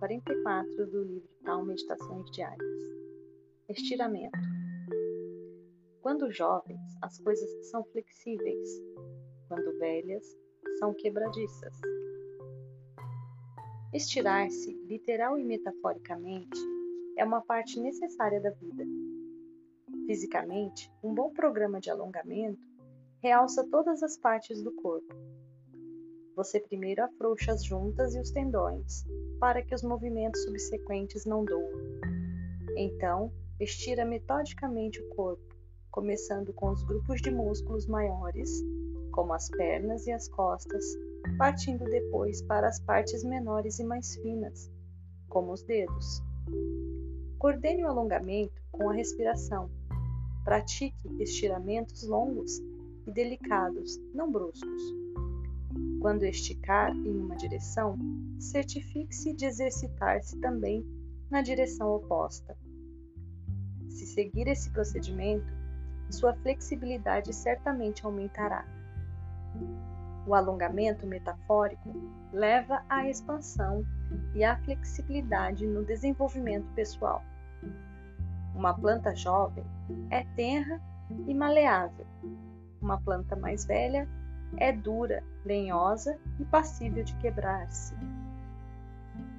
título do livro Tal Meditações Diárias. Estiramento. Quando jovens, as coisas são flexíveis, quando velhas, são quebradiças. Estirar-se, literal e metaforicamente, é uma parte necessária da vida. Fisicamente, um bom programa de alongamento realça todas as partes do corpo. Você primeiro afrouxa as juntas e os tendões, para que os movimentos subsequentes não doam. Então, estira metodicamente o corpo, começando com os grupos de músculos maiores, como as pernas e as costas, partindo depois para as partes menores e mais finas, como os dedos. Coordene o alongamento com a respiração. Pratique estiramentos longos e delicados, não bruscos. Quando esticar em uma direção, certifique-se de exercitar-se também na direção oposta. Se seguir esse procedimento, sua flexibilidade certamente aumentará. O alongamento metafórico leva à expansão e à flexibilidade no desenvolvimento pessoal. Uma planta jovem é tenra e maleável. Uma planta mais velha é dura, lenhosa e passível de quebrar-se.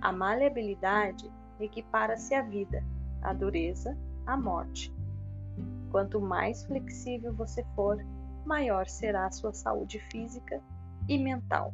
A maleabilidade equipara-se à vida, à dureza, à morte. Quanto mais flexível você for, maior será a sua saúde física e mental.